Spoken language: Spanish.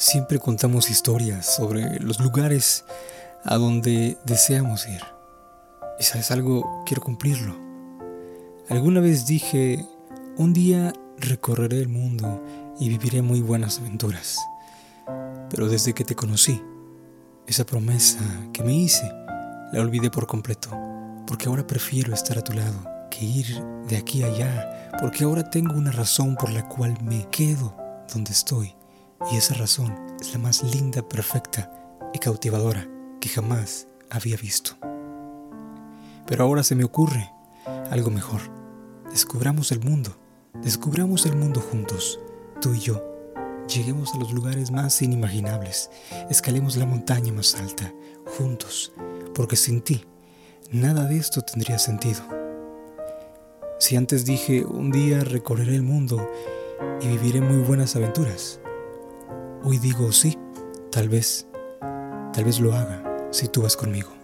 Siempre contamos historias sobre los lugares a donde deseamos ir. Y sabes algo, quiero cumplirlo. Alguna vez dije, un día recorreré el mundo y viviré muy buenas aventuras. Pero desde que te conocí, esa promesa que me hice, la olvidé por completo, porque ahora prefiero estar a tu lado que ir de aquí a allá, porque ahora tengo una razón por la cual me quedo donde estoy y esa razón es la más linda, perfecta y cautivadora que jamás había visto. Pero ahora se me ocurre algo mejor. Descubramos el mundo, descubramos el mundo juntos, tú y yo. Lleguemos a los lugares más inimaginables, escalemos la montaña más alta, juntos, porque sin ti nada de esto tendría sentido. Si antes dije un día recorreré el mundo y viviré muy buenas aventuras, Hoy digo sí, tal vez, tal vez lo haga si tú vas conmigo.